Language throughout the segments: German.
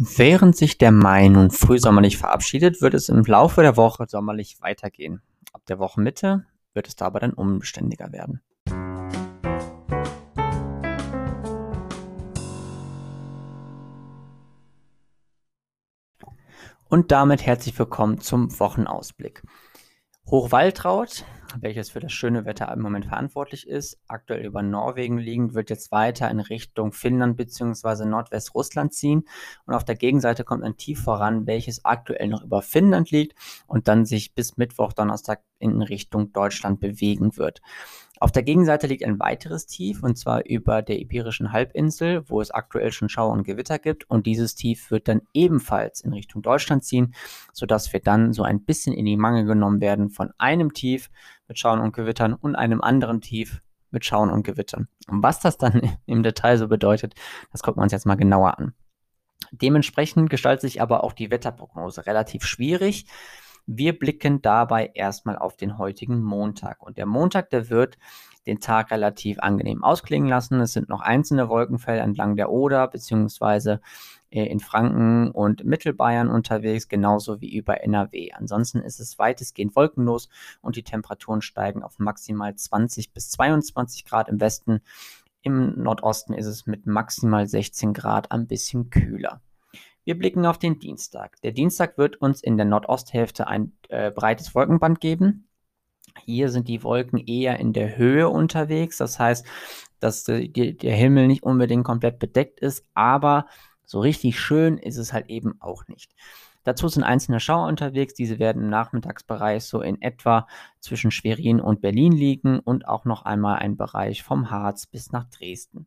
Während sich der Mai nun frühsommerlich verabschiedet, wird es im Laufe der Woche sommerlich weitergehen. Ab der Wochenmitte wird es da aber dann unbeständiger werden. Und damit herzlich willkommen zum Wochenausblick. Hochwaldraut welches für das schöne Wetter im Moment verantwortlich ist, aktuell über Norwegen liegend, wird jetzt weiter in Richtung Finnland bzw. Nordwestrussland ziehen. Und auf der Gegenseite kommt ein Tief voran, welches aktuell noch über Finnland liegt und dann sich bis Mittwoch, Donnerstag in Richtung Deutschland bewegen wird. Auf der Gegenseite liegt ein weiteres Tief und zwar über der Iberischen Halbinsel, wo es aktuell schon Schauer und Gewitter gibt. Und dieses Tief wird dann ebenfalls in Richtung Deutschland ziehen, sodass wir dann so ein bisschen in die Mangel genommen werden von einem Tief mit Schauern und Gewittern und einem anderen Tief mit Schauen und Gewittern. Und was das dann im Detail so bedeutet, das gucken wir uns jetzt mal genauer an. Dementsprechend gestaltet sich aber auch die Wetterprognose relativ schwierig. Wir blicken dabei erstmal auf den heutigen Montag. Und der Montag, der wird den Tag relativ angenehm ausklingen lassen. Es sind noch einzelne Wolkenfelder entlang der Oder beziehungsweise äh, in Franken und Mittelbayern unterwegs, genauso wie über NRW. Ansonsten ist es weitestgehend wolkenlos und die Temperaturen steigen auf maximal 20 bis 22 Grad im Westen. Im Nordosten ist es mit maximal 16 Grad ein bisschen kühler. Wir blicken auf den Dienstag. Der Dienstag wird uns in der Nordosthälfte ein äh, breites Wolkenband geben. Hier sind die Wolken eher in der Höhe unterwegs. Das heißt, dass die, der Himmel nicht unbedingt komplett bedeckt ist, aber so richtig schön ist es halt eben auch nicht. Dazu sind einzelne Schauer unterwegs. Diese werden im Nachmittagsbereich so in etwa zwischen Schwerin und Berlin liegen und auch noch einmal ein Bereich vom Harz bis nach Dresden.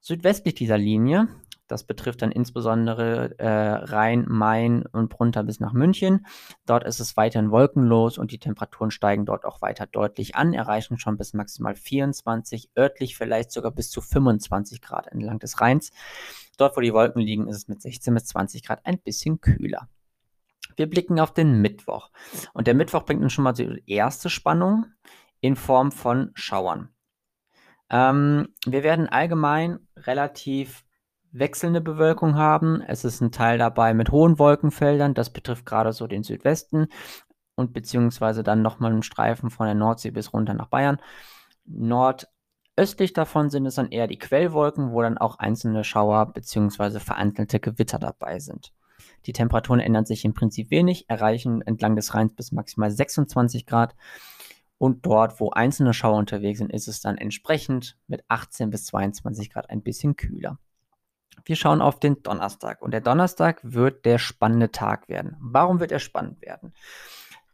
Südwestlich dieser Linie das betrifft dann insbesondere äh, Rhein, Main und runter bis nach München. Dort ist es weiterhin wolkenlos und die Temperaturen steigen dort auch weiter deutlich an, erreichen schon bis maximal 24, örtlich vielleicht sogar bis zu 25 Grad entlang des Rheins. Dort, wo die Wolken liegen, ist es mit 16 bis 20 Grad ein bisschen kühler. Wir blicken auf den Mittwoch. Und der Mittwoch bringt uns schon mal die erste Spannung in Form von Schauern. Ähm, wir werden allgemein relativ wechselnde Bewölkung haben. Es ist ein Teil dabei mit hohen Wolkenfeldern. Das betrifft gerade so den Südwesten und beziehungsweise dann nochmal einen Streifen von der Nordsee bis runter nach Bayern. Nordöstlich davon sind es dann eher die Quellwolken, wo dann auch einzelne Schauer beziehungsweise vereinzelte Gewitter dabei sind. Die Temperaturen ändern sich im Prinzip wenig, erreichen entlang des Rheins bis maximal 26 Grad. Und dort, wo einzelne Schauer unterwegs sind, ist es dann entsprechend mit 18 bis 22 Grad ein bisschen kühler. Wir schauen auf den Donnerstag und der Donnerstag wird der spannende Tag werden. Warum wird er spannend werden?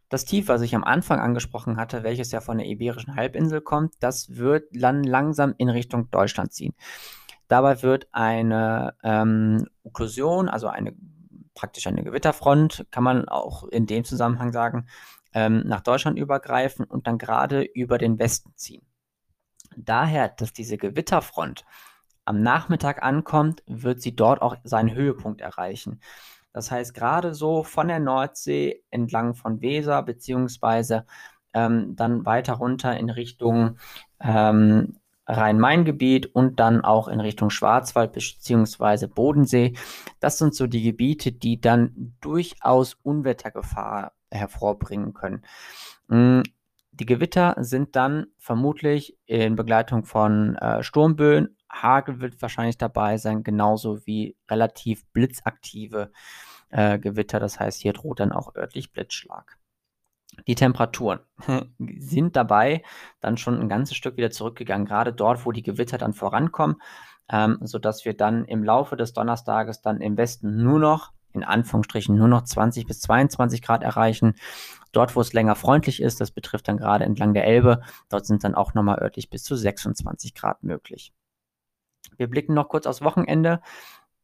Das Tief, was ich am Anfang angesprochen hatte, welches ja von der Iberischen Halbinsel kommt, das wird dann langsam in Richtung Deutschland ziehen. Dabei wird eine ähm, Okklusion, also eine praktisch eine Gewitterfront, kann man auch in dem Zusammenhang sagen, ähm, nach Deutschland übergreifen und dann gerade über den Westen ziehen. Daher, dass diese Gewitterfront am Nachmittag ankommt, wird sie dort auch seinen Höhepunkt erreichen. Das heißt, gerade so von der Nordsee entlang von Weser, beziehungsweise ähm, dann weiter runter in Richtung ähm, Rhein-Main-Gebiet und dann auch in Richtung Schwarzwald beziehungsweise Bodensee. Das sind so die Gebiete, die dann durchaus Unwettergefahr hervorbringen können. Mm, die Gewitter sind dann vermutlich in Begleitung von äh, Sturmböen Hagel wird wahrscheinlich dabei sein, genauso wie relativ blitzaktive äh, Gewitter. Das heißt, hier droht dann auch örtlich Blitzschlag. Die Temperaturen sind dabei dann schon ein ganzes Stück wieder zurückgegangen, gerade dort, wo die Gewitter dann vorankommen, ähm, sodass wir dann im Laufe des Donnerstages dann im Westen nur noch, in Anführungsstrichen, nur noch 20 bis 22 Grad erreichen. Dort, wo es länger freundlich ist, das betrifft dann gerade entlang der Elbe, dort sind dann auch nochmal örtlich bis zu 26 Grad möglich. Wir blicken noch kurz aufs Wochenende.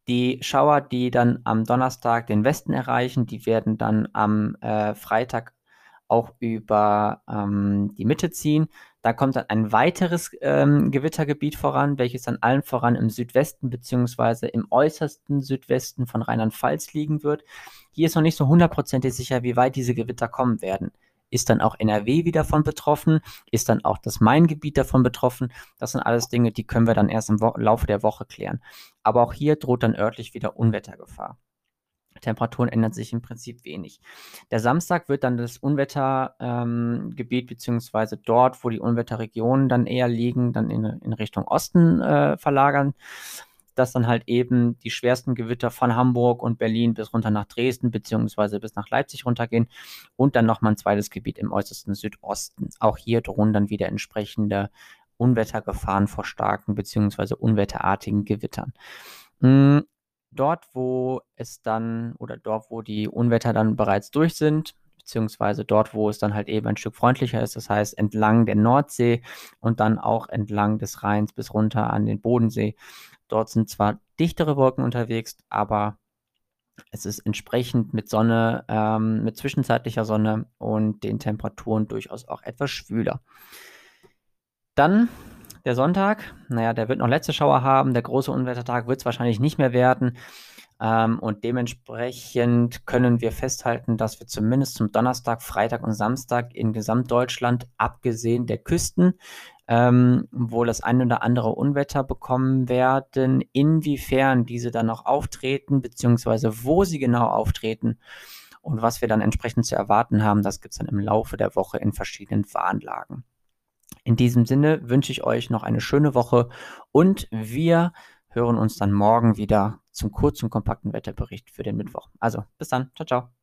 Die Schauer, die dann am Donnerstag den Westen erreichen, die werden dann am äh, Freitag auch über ähm, die Mitte ziehen. Da kommt dann ein weiteres ähm, Gewittergebiet voran, welches dann allen voran im Südwesten bzw. im äußersten Südwesten von Rheinland-Pfalz liegen wird. Hier ist noch nicht so hundertprozentig sicher, wie weit diese Gewitter kommen werden. Ist dann auch NRW wieder von betroffen? Ist dann auch das Main-Gebiet davon betroffen? Das sind alles Dinge, die können wir dann erst im Laufe der Woche klären. Aber auch hier droht dann örtlich wieder Unwettergefahr. Temperaturen ändern sich im Prinzip wenig. Der Samstag wird dann das Unwettergebiet ähm, beziehungsweise dort, wo die Unwetterregionen dann eher liegen, dann in, in Richtung Osten äh, verlagern dass dann halt eben die schwersten Gewitter von Hamburg und Berlin bis runter nach Dresden beziehungsweise bis nach Leipzig runtergehen und dann nochmal ein zweites Gebiet im äußersten Südosten. Auch hier drohen dann wieder entsprechende Unwettergefahren vor starken beziehungsweise unwetterartigen Gewittern. Hm, dort, wo es dann oder dort, wo die Unwetter dann bereits durch sind, beziehungsweise dort, wo es dann halt eben ein Stück freundlicher ist, das heißt entlang der Nordsee und dann auch entlang des Rheins bis runter an den Bodensee. Dort sind zwar dichtere Wolken unterwegs, aber es ist entsprechend mit Sonne, ähm, mit zwischenzeitlicher Sonne und den Temperaturen durchaus auch etwas schwüler. Dann der Sonntag, naja, der wird noch letzte Schauer haben. Der große Unwettertag wird es wahrscheinlich nicht mehr werden. Ähm, und dementsprechend können wir festhalten, dass wir zumindest zum Donnerstag, Freitag und Samstag in Gesamtdeutschland, abgesehen der Küsten, ähm, wohl das ein oder andere Unwetter bekommen werden. Inwiefern diese dann noch auftreten, beziehungsweise wo sie genau auftreten und was wir dann entsprechend zu erwarten haben, das gibt es dann im Laufe der Woche in verschiedenen Warnlagen. In diesem Sinne wünsche ich euch noch eine schöne Woche und wir hören uns dann morgen wieder zum kurzen, kompakten Wetterbericht für den Mittwoch. Also bis dann. Ciao, ciao.